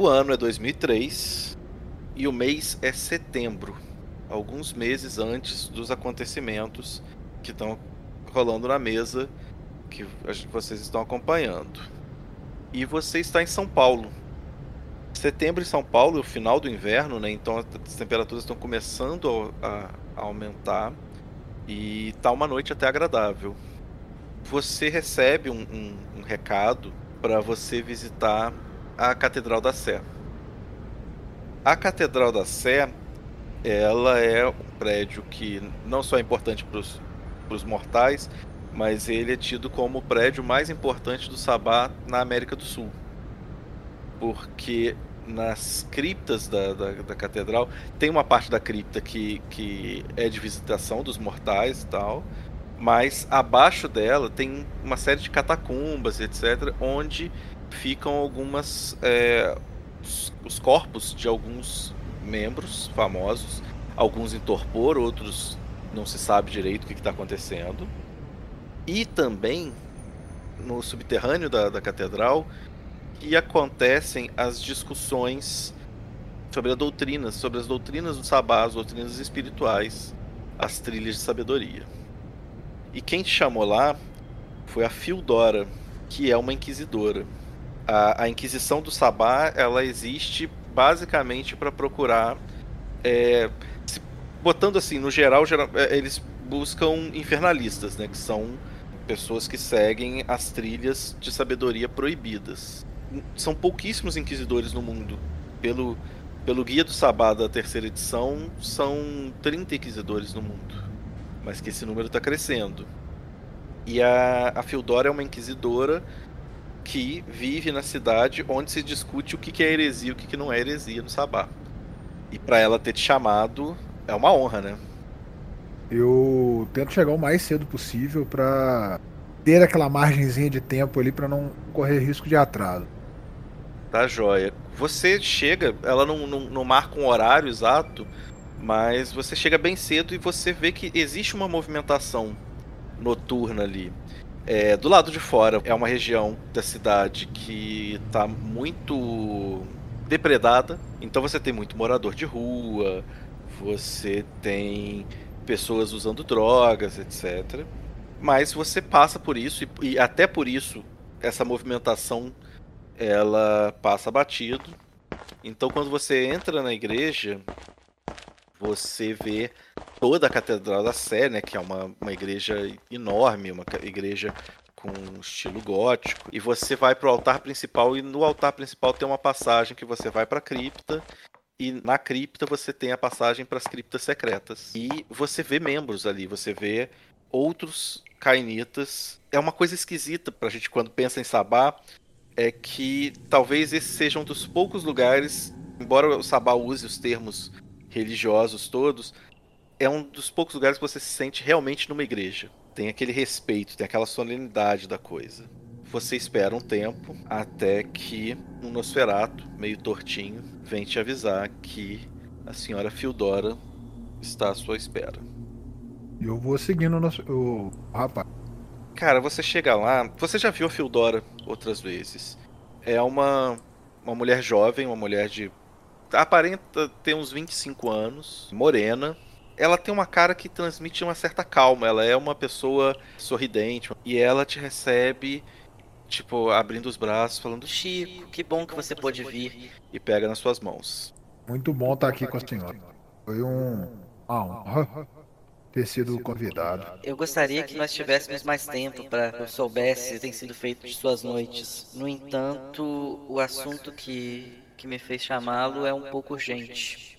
O ano é 2003 e o mês é setembro, alguns meses antes dos acontecimentos que estão rolando na mesa que vocês estão acompanhando. E você está em São Paulo. Setembro em São Paulo é o final do inverno, né? Então as temperaturas estão começando a, aumentar e tá uma noite até agradável. Você recebe um, um, um recado para você visitar a Catedral da Sé. A Catedral da Sé, ela é um prédio que não só é importante para os mortais, mas ele é tido como o prédio mais importante do Sabá na América do Sul. Porque nas criptas da, da, da, catedral tem uma parte da cripta que, que é de visitação dos mortais e tal, mas abaixo dela tem uma série de catacumbas, etc., onde ficam algumas. É, os, os corpos de alguns membros famosos, alguns em torpor, outros não se sabe direito o que está acontecendo. E também no subterrâneo da, da catedral que acontecem as discussões sobre a doutrina, sobre as doutrinas do Sabá, as doutrinas espirituais, as trilhas de sabedoria. E quem te chamou lá foi a Fildora, que é uma inquisidora. A, a Inquisição do Sabá ela existe basicamente para procurar, é, se, botando assim, no geral, geral, é, eles buscam infernalistas, né, que são pessoas que seguem as trilhas de sabedoria proibidas. São pouquíssimos inquisidores no mundo. Pelo, pelo Guia do Sabá da terceira edição, são 30 inquisidores no mundo. Mas que esse número está crescendo. E a, a Fildora é uma inquisidora que vive na cidade onde se discute o que é heresia e o que não é heresia no Sabá. E para ela ter te chamado, é uma honra, né? eu tento chegar o mais cedo possível para ter aquela margenzinha de tempo ali para não correr risco de atraso. Tá joia. Você chega, ela não, não, não, marca um horário exato, mas você chega bem cedo e você vê que existe uma movimentação noturna ali. É, do lado de fora é uma região da cidade que está muito depredada, então você tem muito morador de rua, você tem pessoas usando drogas, etc. Mas você passa por isso e, e até por isso essa movimentação ela passa batido. Então quando você entra na igreja, você vê toda a Catedral da Sé, né, que é uma, uma igreja enorme, uma igreja com estilo gótico, e você vai para o altar principal e no altar principal tem uma passagem que você vai para a cripta e na cripta você tem a passagem para as criptas secretas. E você vê membros ali, você vê outros cainitas. É uma coisa esquisita para a gente quando pensa em Sabá, é que talvez esse seja um dos poucos lugares, embora o Sabá use os termos religiosos todos, é um dos poucos lugares que você se sente realmente numa igreja. Tem aquele respeito, tem aquela solenidade da coisa. Você espera um tempo até que um Nosferato, meio tortinho, vem te avisar que a senhora Fildora está à sua espera. Eu vou seguindo o, nosso, o rapaz. Cara, você chega lá, você já viu a Fildora outras vezes. É uma, uma mulher jovem, uma mulher de. aparenta ter uns 25 anos, morena. Ela tem uma cara que transmite uma certa calma. Ela é uma pessoa sorridente. E ela te recebe tipo, abrindo os braços, falando: Chico, que bom que você pôde vir. E pega nas suas mãos. Muito bom estar aqui com a senhora. Foi um. Ah, um... ter sido convidado. Eu gostaria que nós tivéssemos mais tempo para que eu soubesse o que tem sido feito de suas noites. No entanto, o assunto que, que me fez chamá-lo é um pouco urgente.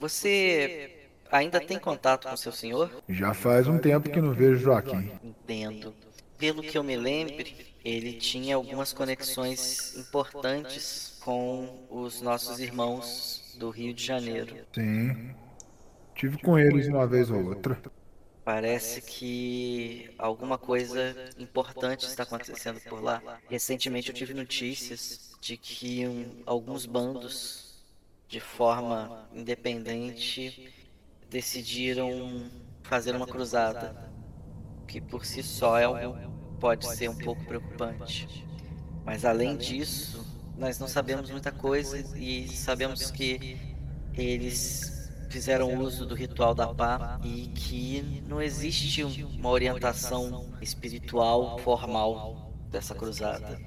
Você ainda tem contato com seu senhor? Já faz um tempo que não vejo Joaquim. Entendo. Pelo que eu me lembre, ele tinha algumas conexões importantes com os nossos irmãos do Rio de Janeiro. Sim. Tive com eles uma vez ou outra. Parece que alguma coisa importante está acontecendo por lá. Recentemente eu tive notícias de que um, alguns bandos, de forma independente, decidiram fazer uma cruzada, que por si só é um pode ser um pouco preocupante. Mas além disso, nós não sabemos muita coisa e sabemos que eles fizeram uso do ritual da pá e que não existe uma orientação espiritual formal dessa cruzada.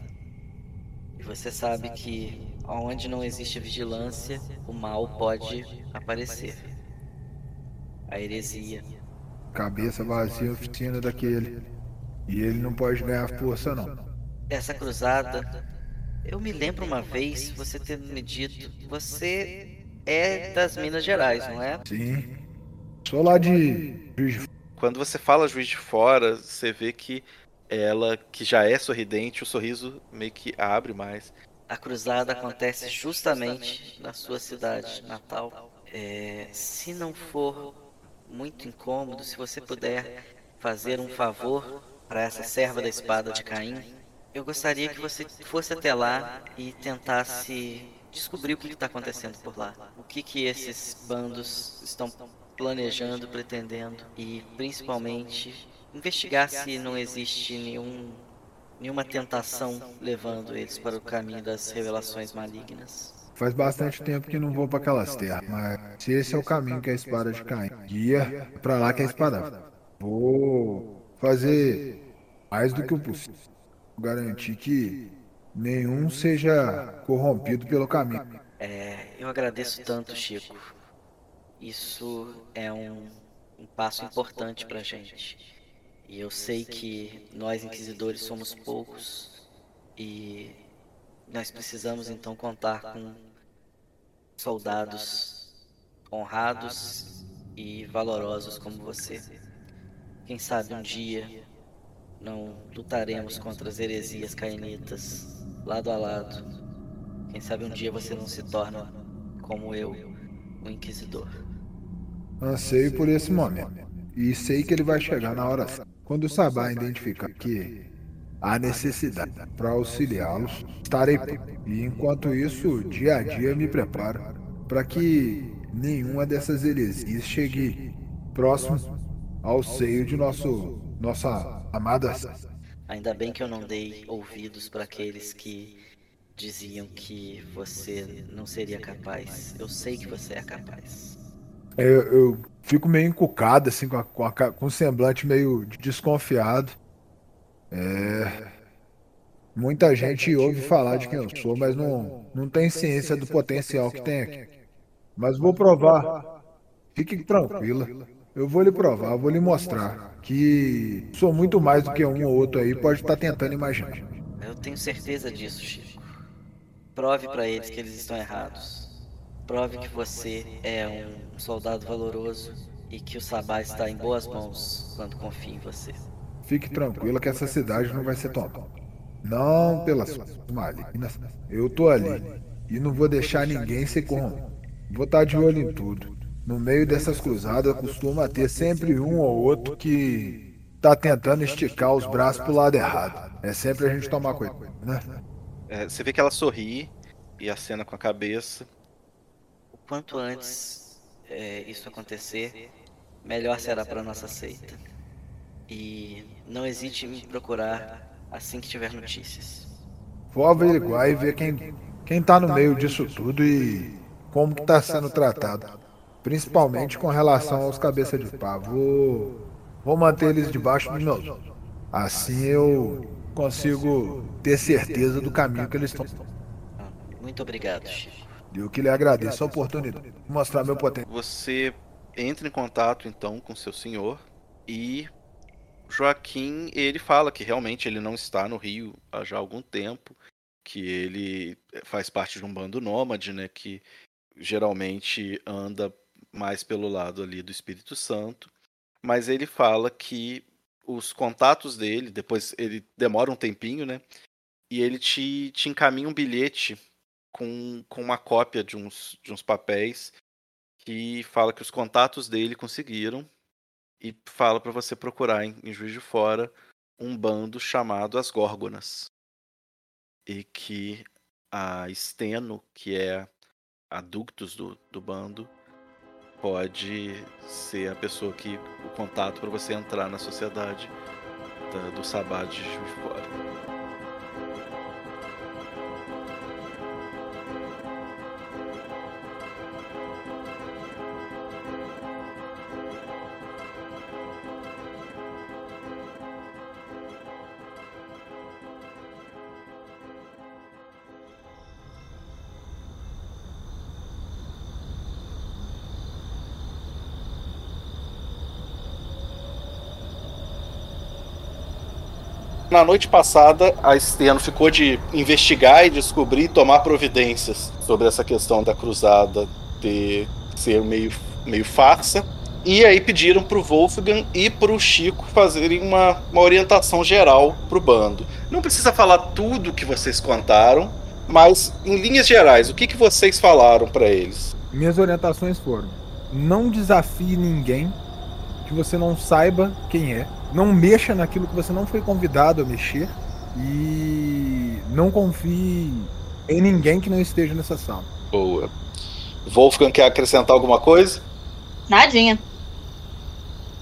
E você sabe que onde não existe vigilância, o mal pode aparecer. A heresia. Cabeça vazia oficina daquele. E ele não pode ganhar força não. Essa cruzada, eu me lembro uma vez você tendo me dito, você é das Minas Gerais, não é? Sim. Sou lá de Juiz de Quando você fala Juiz de Fora, você vê que ela, que já é sorridente, o sorriso meio que abre mais. A cruzada acontece justamente na sua cidade natal. É, se não for muito incômodo, se você puder fazer um favor para essa serva da espada de Caim, eu gostaria que você fosse até lá e tentasse descobrir o que está acontecendo por lá. O que, que esses bandos estão planejando, pretendendo? E principalmente investigar se não existe nenhum, nenhuma tentação levando eles para o caminho das revelações malignas. Faz bastante tempo que não vou para aquelas terras, mas se esse é o caminho que a espada de Caim guia, é para lá que a espada. Vou fazer mais do que o possível. Garantir que nenhum seja corrompido pelo caminho. É, eu agradeço tanto, Chico. Isso é um, um passo importante para gente. E eu sei que nós inquisidores somos poucos e nós precisamos então contar com soldados honrados e valorosos como você. Quem sabe um dia não lutaremos contra as heresias cainitas lado a lado. Quem sabe um dia você não se torna como eu, um inquisidor. Anseio por esse momento. E sei que ele vai chegar na hora certa. Quando o Sabá identificar que há necessidade para auxiliá-los, estarei. E enquanto isso, dia a dia me preparo para que nenhuma dessas heresias chegue próximo ao seio de nosso nossa amada. Ainda bem que eu não dei ouvidos para aqueles que diziam que você não seria capaz. Eu sei que você é capaz. Eu, eu fico meio encucado, assim, com, a, com, a, com um semblante meio desconfiado. É. Muita gente ouve falar de quem eu sou, mas não, não tem ciência do potencial que tem aqui. Mas vou provar. Fique tranquila. Eu vou lhe provar, vou lhe mostrar que sou muito mais do que um ou outro aí pode estar tentando imaginar. Eu tenho certeza disso, Chico. Prove para eles que eles estão errados. Prove que você é um soldado valoroso e que o Sabá está em boas mãos quando confia em você. Fique tranquila que essa cidade não vai ser tomada. Não pelas malignas. Eu tô ali e não vou deixar ninguém se corromper. Vou estar de olho em tudo. No meio dessas cruzadas costuma ter sempre um ou outro que tá tentando esticar os braços pro lado errado. É sempre a gente tomar cuidado, né? É, você vê que ela sorri e acena com a cabeça. O quanto antes é, isso acontecer, melhor será para nossa seita. E não hesite em me procurar assim que tiver notícias. Vou averiguar e ver quem, quem tá no meio disso tudo e como que tá sendo tratado. Principalmente com relação aos cabeça de pá. Vou, vou manter eles debaixo dos meus. Assim eu consigo ter certeza do caminho que eles estão. Muito obrigado, Chico. Eu que lhe agradeço a oportunidade de mostrar meu potencial. Você entra em contato então com seu senhor e Joaquim, ele fala que realmente ele não está no Rio há já algum tempo, que ele faz parte de um bando nômade, né, que geralmente anda mais pelo lado ali do Espírito Santo, mas ele fala que os contatos dele, depois ele demora um tempinho, né? E ele te, te encaminha um bilhete com, com uma cópia de uns, de uns papéis que fala que os contatos dele conseguiram e fala para você procurar em, em Juiz de Fora um bando chamado As Górgonas. E que a Steno, que é a ductus do, do bando, pode ser a pessoa que o contato para você entrar na sociedade da, do Sabá de Juiz de Fora. Na noite passada, a Steno ficou de investigar e descobrir e tomar providências sobre essa questão da cruzada ter ser meio, meio farsa. E aí pediram pro Wolfgang e pro Chico fazerem uma, uma orientação geral pro bando. Não precisa falar tudo que vocês contaram, mas em linhas gerais, o que, que vocês falaram para eles? Minhas orientações foram: não desafie ninguém que você não saiba quem é, não mexa naquilo que você não foi convidado a mexer e não confie em ninguém que não esteja nessa sala. Boa. Wolfgang quer acrescentar alguma coisa? Nadinha.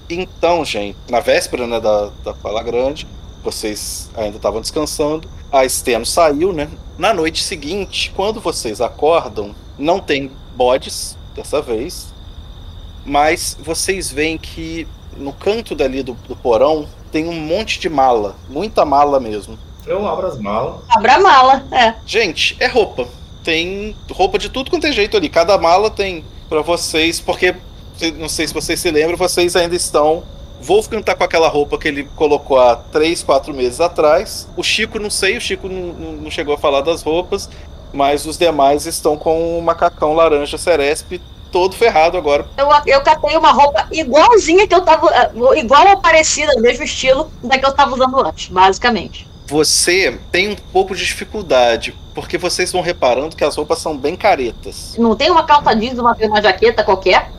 Então, gente, na véspera né, da, da Fala Grande, vocês ainda estavam descansando. A Steno saiu, né? Na noite seguinte, quando vocês acordam, não tem bodes dessa vez, mas vocês veem que no canto dali do, do porão tem um monte de mala, muita mala mesmo. Eu abro as malas. Abra a mala, é. Gente, é roupa. Tem roupa de tudo quanto é jeito ali. Cada mala tem para vocês, porque não sei se vocês se lembram, vocês ainda estão. Wolfgang tá com aquela roupa que ele colocou há 3, 4 meses atrás. O Chico, não sei, o Chico não, não chegou a falar das roupas, mas os demais estão com o macacão laranja Ceresp todo ferrado agora. Eu, eu catei uma roupa igualzinha que eu tava. igual ou parecida, mesmo estilo da que eu tava usando antes, basicamente. Você tem um pouco de dificuldade, porque vocês vão reparando que as roupas são bem caretas. Não tem uma calça jeans, uma, uma jaqueta qualquer?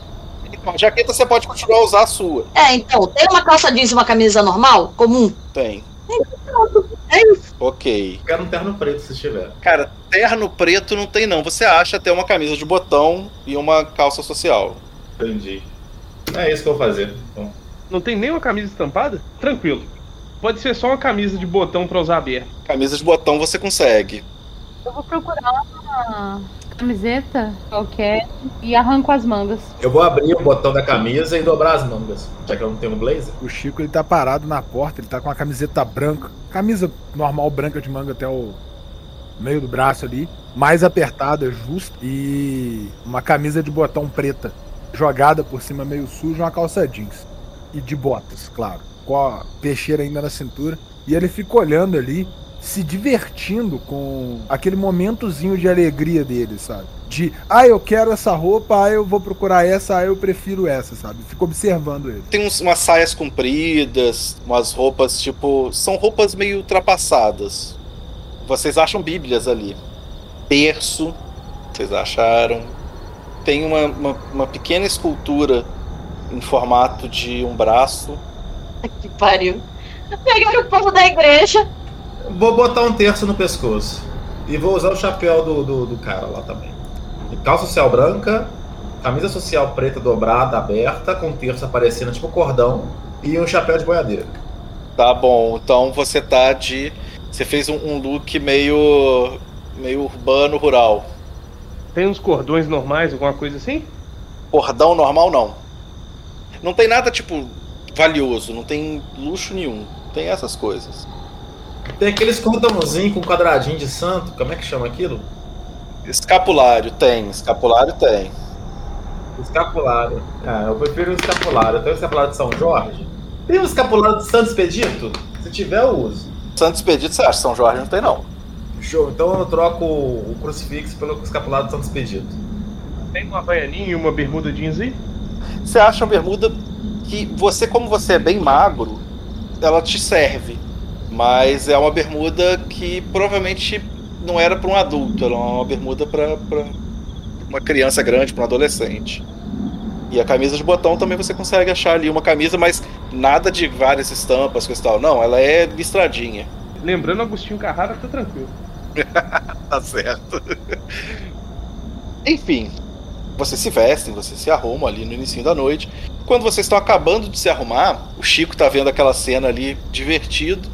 Uma jaqueta você pode continuar a usar a sua. É, então, tem uma calça jeans e uma camisa normal, comum? Tem. É isso. Ok. Quero um terno preto se tiver. Cara, terno preto não tem não. Você acha até uma camisa de botão e uma calça social. Entendi. É isso que eu vou fazer. Então. Não tem nem uma camisa estampada? Tranquilo. Pode ser só uma camisa de botão pra usar aberto. Camisa de botão você consegue. Eu vou procurar uma camiseta qualquer e arranco as mangas. Eu vou abrir o botão da camisa e dobrar as mangas, já que eu não tenho um blazer. O Chico ele tá parado na porta, ele tá com uma camiseta branca, camisa normal branca de manga até o meio do braço ali, mais apertada, justa, e uma camisa de botão preta, jogada por cima meio suja, uma calça jeans. E de botas, claro. Com a peixeira ainda na cintura. E ele fica olhando ali, se divertindo com aquele momentozinho de alegria dele, sabe? De, ah, eu quero essa roupa, ah, eu vou procurar essa, ah, eu prefiro essa, sabe? Fico observando ele. Tem uns, umas saias compridas, umas roupas tipo. São roupas meio ultrapassadas. Vocês acham bíblias ali. Terço, vocês acharam. Tem uma, uma, uma pequena escultura em formato de um braço. Que pariu. Pegaram o povo da igreja. Vou botar um terço no pescoço. E vou usar o chapéu do, do, do cara lá também. Calça social branca, camisa social preta dobrada, aberta, com terço aparecendo tipo cordão, e um chapéu de boiadeiro. Tá bom, então você tá de. Você fez um, um look meio. meio urbano, rural. Tem uns cordões normais, alguma coisa assim? Cordão normal não. Não tem nada tipo valioso, não tem luxo nenhum. Tem essas coisas. Tem aqueles cordãozinhos com quadradinho de santo, como é que chama aquilo? Escapulário tem, escapulário tem. Escapulário. Ah, eu prefiro o escapulário. Tem o escapulário de São Jorge? Tem o escapulário de Santo Expedito? Se tiver, eu uso. Santo Expedito você acha? São Jorge não tem não. Show, então eu troco o crucifixo pelo escapulário de Santo Expedito. Tem uma baianinha e uma bermuda jeans aí? Você acha uma bermuda que você, como você é bem magro, ela te serve. Mas é uma bermuda que provavelmente não era para um adulto, era uma bermuda para uma criança grande, para um adolescente. E a camisa de botão também você consegue achar ali uma camisa, mas nada de várias estampas, coisa e tal. Não, ela é listradinha. Lembrando Agostinho Carrara, tá tranquilo. tá certo. Enfim, vocês se vestem, vocês se arrumam ali no início da noite. Quando vocês estão acabando de se arrumar, o Chico tá vendo aquela cena ali divertido.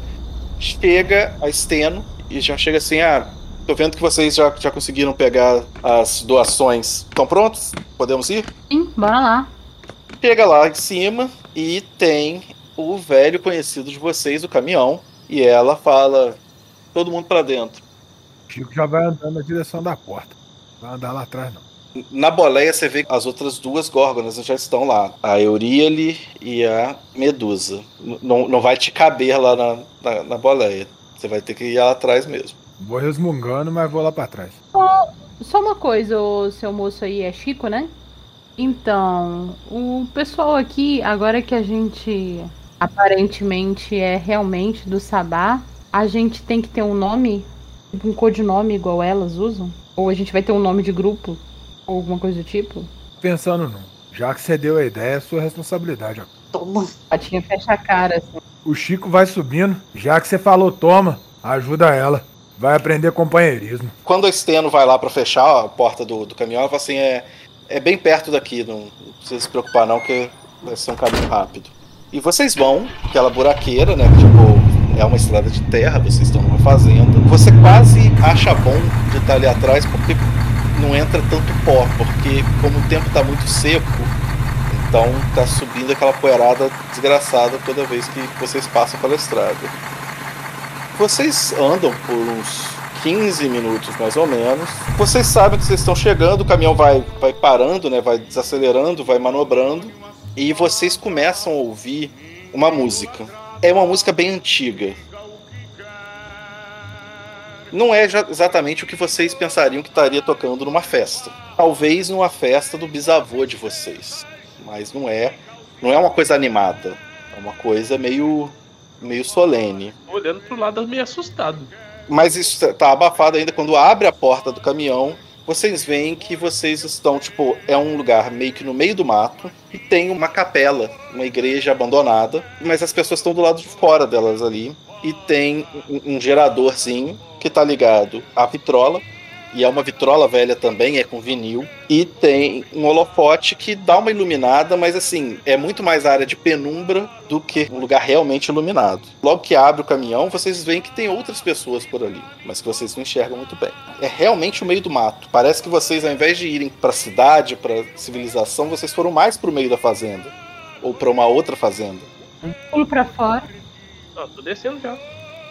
Chega a Steno e já chega assim: ah, tô vendo que vocês já, já conseguiram pegar as doações. Estão prontos? Podemos ir? Sim, bora lá. Chega lá em cima e tem o velho conhecido de vocês, o caminhão. E ela fala: todo mundo para dentro. Chico já vai andando na direção da porta. Vai andar lá atrás, não. Na boleia você vê que as outras duas górgonas já estão lá. A Euríale e a Medusa. N- Não, não vai te caber lá na, na, na boleia. Você vai ter que ir lá atrás mesmo. Vou resmungando, mas vou lá pra trás. Só uma coisa, o seu moço aí é Chico, né? Então, o pessoal aqui, agora que a gente aparentemente é realmente do Sabá, a gente tem que ter um nome, um codinome igual elas usam? Ou a gente vai ter um nome de grupo? Ou alguma coisa do tipo? Pensando não. Já que você deu a ideia, é sua responsabilidade. Toma. A Tinha fecha a cara, assim. O Chico vai subindo. Já que você falou, toma, ajuda ela. Vai aprender companheirismo. Quando a Steno vai lá pra fechar a porta do, do caminhão, ela fala assim: é, é bem perto daqui, não, não precisa se preocupar, não, que vai ser um caminho rápido. E vocês vão, aquela buraqueira, né? Tipo, é uma estrada de terra, vocês estão numa fazenda. Você quase acha bom de estar ali atrás, porque não entra tanto pó, porque como o tempo tá muito seco, então tá subindo aquela poeirada desgraçada toda vez que vocês passam pela estrada. Vocês andam por uns 15 minutos mais ou menos. Vocês sabem que vocês estão chegando, o caminhão vai, vai parando, né? Vai desacelerando, vai manobrando. E vocês começam a ouvir uma música. É uma música bem antiga. Não é exatamente o que vocês pensariam que estaria tocando numa festa. Talvez numa festa do bisavô de vocês. Mas não é. Não é uma coisa animada. É uma coisa meio. meio solene. Olhando pro lado meio assustado. Mas isso tá abafado ainda quando abre a porta do caminhão. Vocês veem que vocês estão, tipo, é um lugar meio que no meio do mato e tem uma capela, uma igreja abandonada, mas as pessoas estão do lado de fora delas ali. E tem um, um geradorzinho que tá ligado à vitrola, e é uma vitrola velha também, é com vinil. E tem um holofote que dá uma iluminada, mas assim, é muito mais área de penumbra do que um lugar realmente iluminado. Logo que abre o caminhão, vocês veem que tem outras pessoas por ali, mas que vocês não enxergam muito bem. É realmente o meio do mato. Parece que vocês, ao invés de irem pra cidade, pra civilização, vocês foram mais pro meio da fazenda. Ou pra uma outra fazenda. Pulo pra fora. Ó, tô descendo já.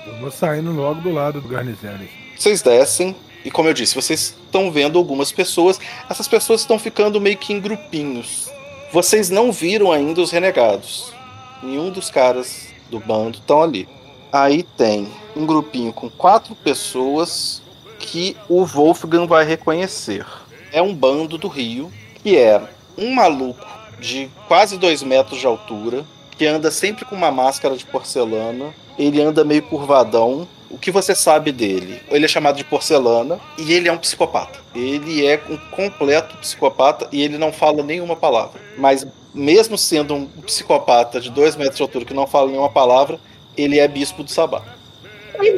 Eu vou saindo logo do lado do Garnizeres. Vocês descem, e como eu disse, vocês estão vendo algumas pessoas. Essas pessoas estão ficando meio que em grupinhos. Vocês não viram ainda os renegados. Nenhum dos caras do bando estão ali. Aí tem um grupinho com quatro pessoas que o Wolfgang vai reconhecer. É um bando do Rio, que é um maluco de quase dois metros de altura, que anda sempre com uma máscara de porcelana. Ele anda meio curvadão, o que você sabe dele? Ele é chamado de porcelana e ele é um psicopata. Ele é um completo psicopata e ele não fala nenhuma palavra. Mas mesmo sendo um psicopata de dois metros de altura que não fala nenhuma palavra, ele é bispo do Sabá.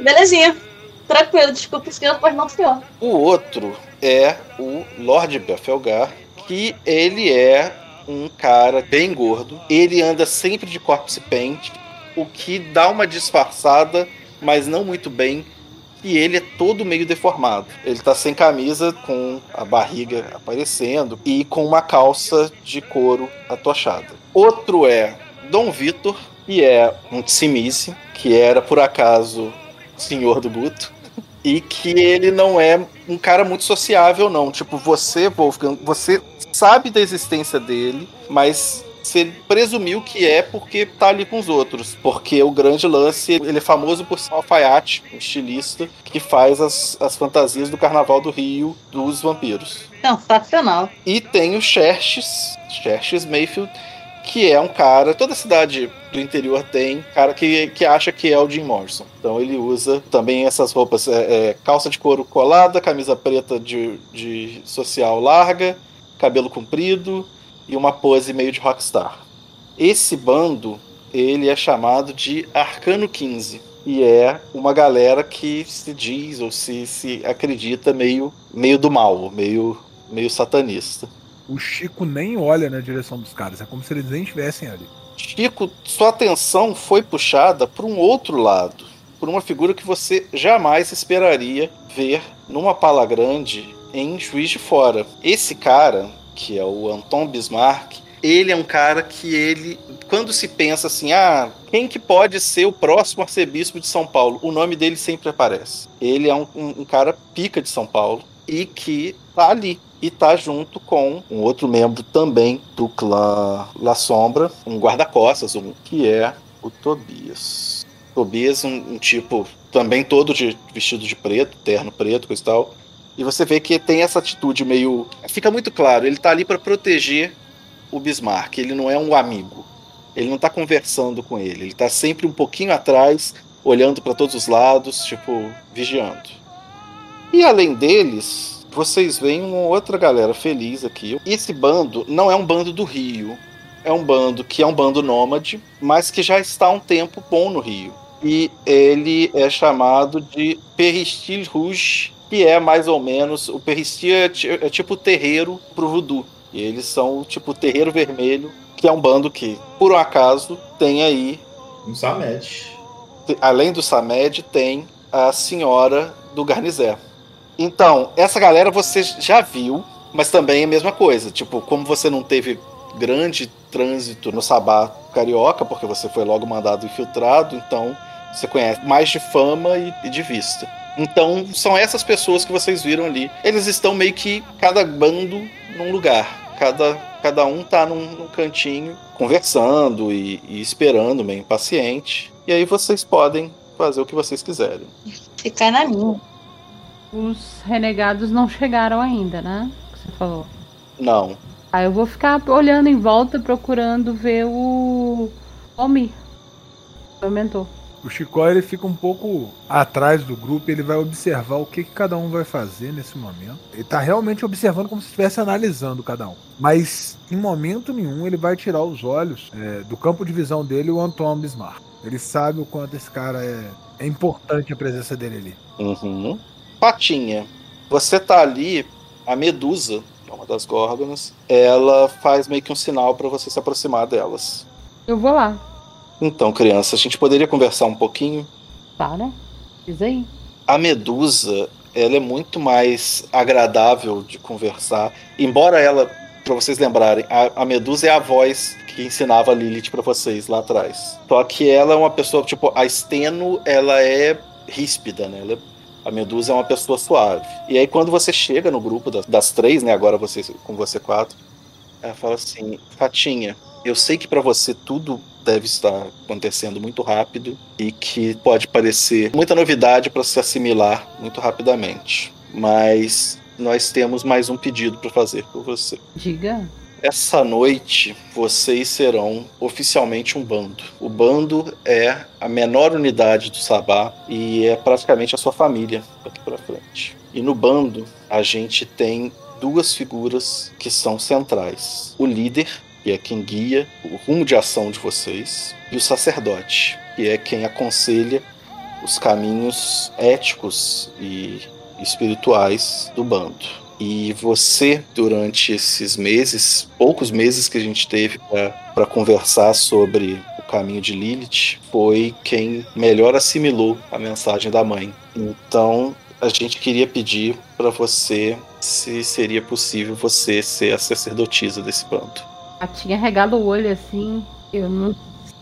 Belezinha. Tranquilo, desculpa, senhor, pois não, senhor. O outro é o Lord Belfelgar, que ele é um cara bem gordo. Ele anda sempre de corpse paint, o que dá uma disfarçada, mas não muito bem. E ele é todo meio deformado. Ele tá sem camisa, com a barriga aparecendo e com uma calça de couro atochada. Outro é Dom Vitor, que é um Tsimise, que era por acaso senhor do Guto e que ele não é um cara muito sociável, não. Tipo, você, Wolfgang, você sabe da existência dele, mas você presumiu que é porque tá ali com os outros. Porque o grande lance, ele é famoso por ser um alfaiate, um estilista, que faz as, as fantasias do Carnaval do Rio dos vampiros. Sensacional. E tem o Xerxes, Xerxes Mayfield, que é um cara, toda cidade do interior tem, cara que, que acha que é o Jim Morrison. Então ele usa também essas roupas, é, é, calça de couro colada, camisa preta de, de social larga, cabelo comprido e uma pose meio de rockstar. Esse bando, ele é chamado de Arcano 15. E é uma galera que se diz ou se, se acredita meio, meio do mal, meio, meio satanista. O Chico nem olha na direção dos caras. É como se eles nem estivessem ali. Chico, sua atenção foi puxada para um outro lado, por uma figura que você jamais esperaria ver numa pala grande em Juiz de Fora. Esse cara, que é o Anton Bismarck, ele é um cara que ele, quando se pensa assim, ah, quem que pode ser o próximo arcebispo de São Paulo? O nome dele sempre aparece. Ele é um, um, um cara pica de São Paulo. e que tá ali. E tá junto com um outro membro também do clã La Sombra, um guarda-costas, um, que é o Tobias. Tobias, um, um tipo também todo de vestido de preto, terno preto, coisa e tal. E você vê que tem essa atitude meio. Fica muito claro, ele tá ali para proteger o Bismarck, ele não é um amigo. Ele não tá conversando com ele, ele tá sempre um pouquinho atrás, olhando para todos os lados, tipo, vigiando. E além deles, vocês veem uma outra galera feliz aqui. Esse bando não é um bando do Rio, é um bando que é um bando nômade, mas que já está há um tempo bom no Rio. E ele é chamado de Peristil Rouge, que é mais ou menos. O Peristil é, é tipo terreiro pro voodoo. E eles são tipo terreiro vermelho, que é um bando que, por um acaso, tem aí. Um Samed. Além do Samed, tem a senhora do Garnizé. Então, essa galera você já viu, mas também é a mesma coisa. Tipo, como você não teve grande trânsito no Sabá carioca, porque você foi logo mandado infiltrado, então você conhece mais de fama e, de vista. Então, são essas pessoas que vocês viram ali. Eles estão meio que cada bando num lugar. Cada, cada um tá num, num cantinho, conversando e, e esperando, meio impaciente. E aí vocês podem fazer o que vocês quiserem. Ficar na minha. Os renegados não chegaram ainda, né? Você falou. Não. Aí eu vou ficar olhando em volta, procurando ver o Omi. Meu mentor. O Chicó ele fica um pouco atrás do grupo, ele vai observar o que, que cada um vai fazer nesse momento. Ele tá realmente observando como se estivesse analisando cada um. Mas em momento nenhum ele vai tirar os olhos é, do campo de visão dele o Antoine Bismarck. Ele sabe o quanto esse cara é, é importante a presença dele ali. Uhum. Patinha, você tá ali, a Medusa, é uma das górgonas, ela faz meio que um sinal para você se aproximar delas. Eu vou lá. Então, criança, a gente poderia conversar um pouquinho? Para. Diz aí. A Medusa, ela é muito mais agradável de conversar, embora ela, para vocês lembrarem, a, a, Medusa é a voz que ensinava a Lilith para vocês lá atrás. Só que ela é uma pessoa, tipo, a Steno, ela é ríspida, né? Ela é a Medusa é uma pessoa suave. E aí, quando você chega no grupo das, das três, né? Agora você, com você quatro, ela fala assim: Fatinha, eu sei que para você tudo deve estar acontecendo muito rápido e que pode parecer muita novidade para se assimilar muito rapidamente. Mas nós temos mais um pedido para fazer por você. Diga. Essa noite vocês serão oficialmente um bando. O bando é a menor unidade do Sabá e é praticamente a sua família daqui para frente. E no bando a gente tem duas figuras que são centrais: o líder, que é quem guia o rumo de ação de vocês, e o sacerdote, que é quem aconselha os caminhos éticos e espirituais do bando. E você, durante esses meses, poucos meses que a gente teve para conversar sobre o caminho de Lilith, foi quem melhor assimilou a mensagem da mãe. Então, a gente queria pedir para você se seria possível você ser a sacerdotisa desse bando. A tinha regado o olho assim. Eu não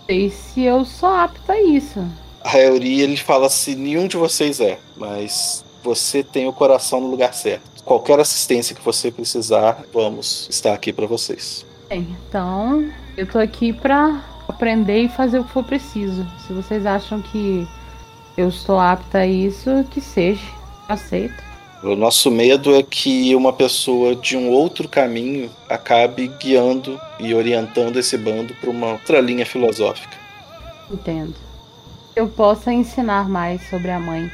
sei se eu sou apta a isso. A Euri, ele fala se nenhum de vocês é, mas você tem o coração no lugar certo qualquer assistência que você precisar, vamos estar aqui para vocês. Bem, então eu tô aqui para aprender e fazer o que for preciso. Se vocês acham que eu estou apta a isso, que seja. Aceito. O nosso medo é que uma pessoa de um outro caminho acabe guiando e orientando esse bando para uma outra linha filosófica. Entendo. Eu possa ensinar mais sobre a mãe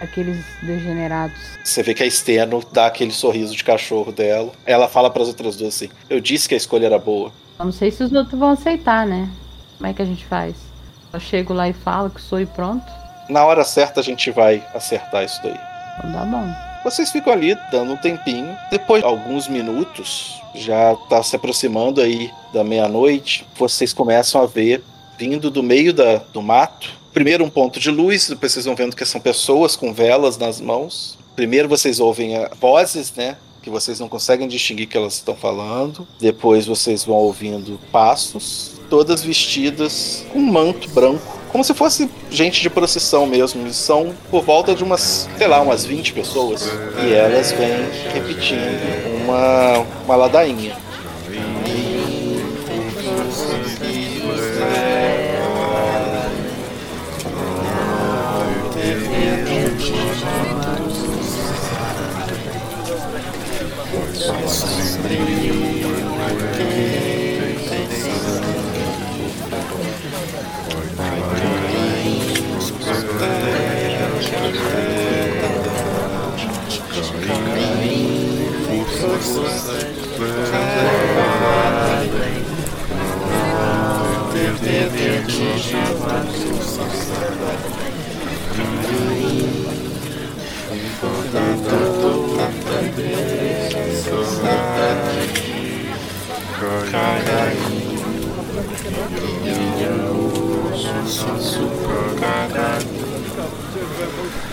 aqueles degenerados. Você vê que a Steno dá aquele sorriso de cachorro dela. Ela fala para as outras duas assim: Eu disse que a escolha era boa. Eu não sei se os outros vão aceitar, né? Como é que a gente faz? Eu chego lá e falo que sou e pronto? Na hora certa a gente vai acertar isso daí. Então tá bom. Vocês ficam ali dando um tempinho. Depois de alguns minutos, já tá se aproximando aí da meia-noite, vocês começam a ver vindo do meio da, do mato primeiro um ponto de luz, depois vocês vão vendo que são pessoas com velas nas mãos. Primeiro vocês ouvem vozes, né? Que vocês não conseguem distinguir que elas estão falando. Depois vocês vão ouvindo passos, todas vestidas com manto branco como se fosse gente de procissão mesmo. São por volta de umas, sei lá, umas 20 pessoas. E elas vêm repetindo uma, uma ladainha.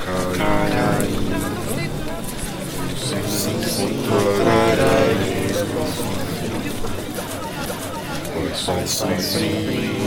Cara, Christ, I see,